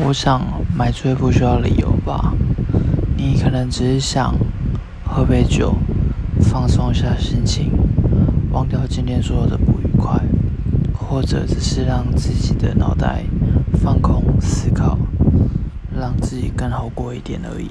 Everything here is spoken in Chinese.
我想买醉不需要理由吧。你可能只是想喝杯酒放松一下心情忘掉今天所有的不愉快或者只是让自己的脑袋放空思考让自己更好过一点而已。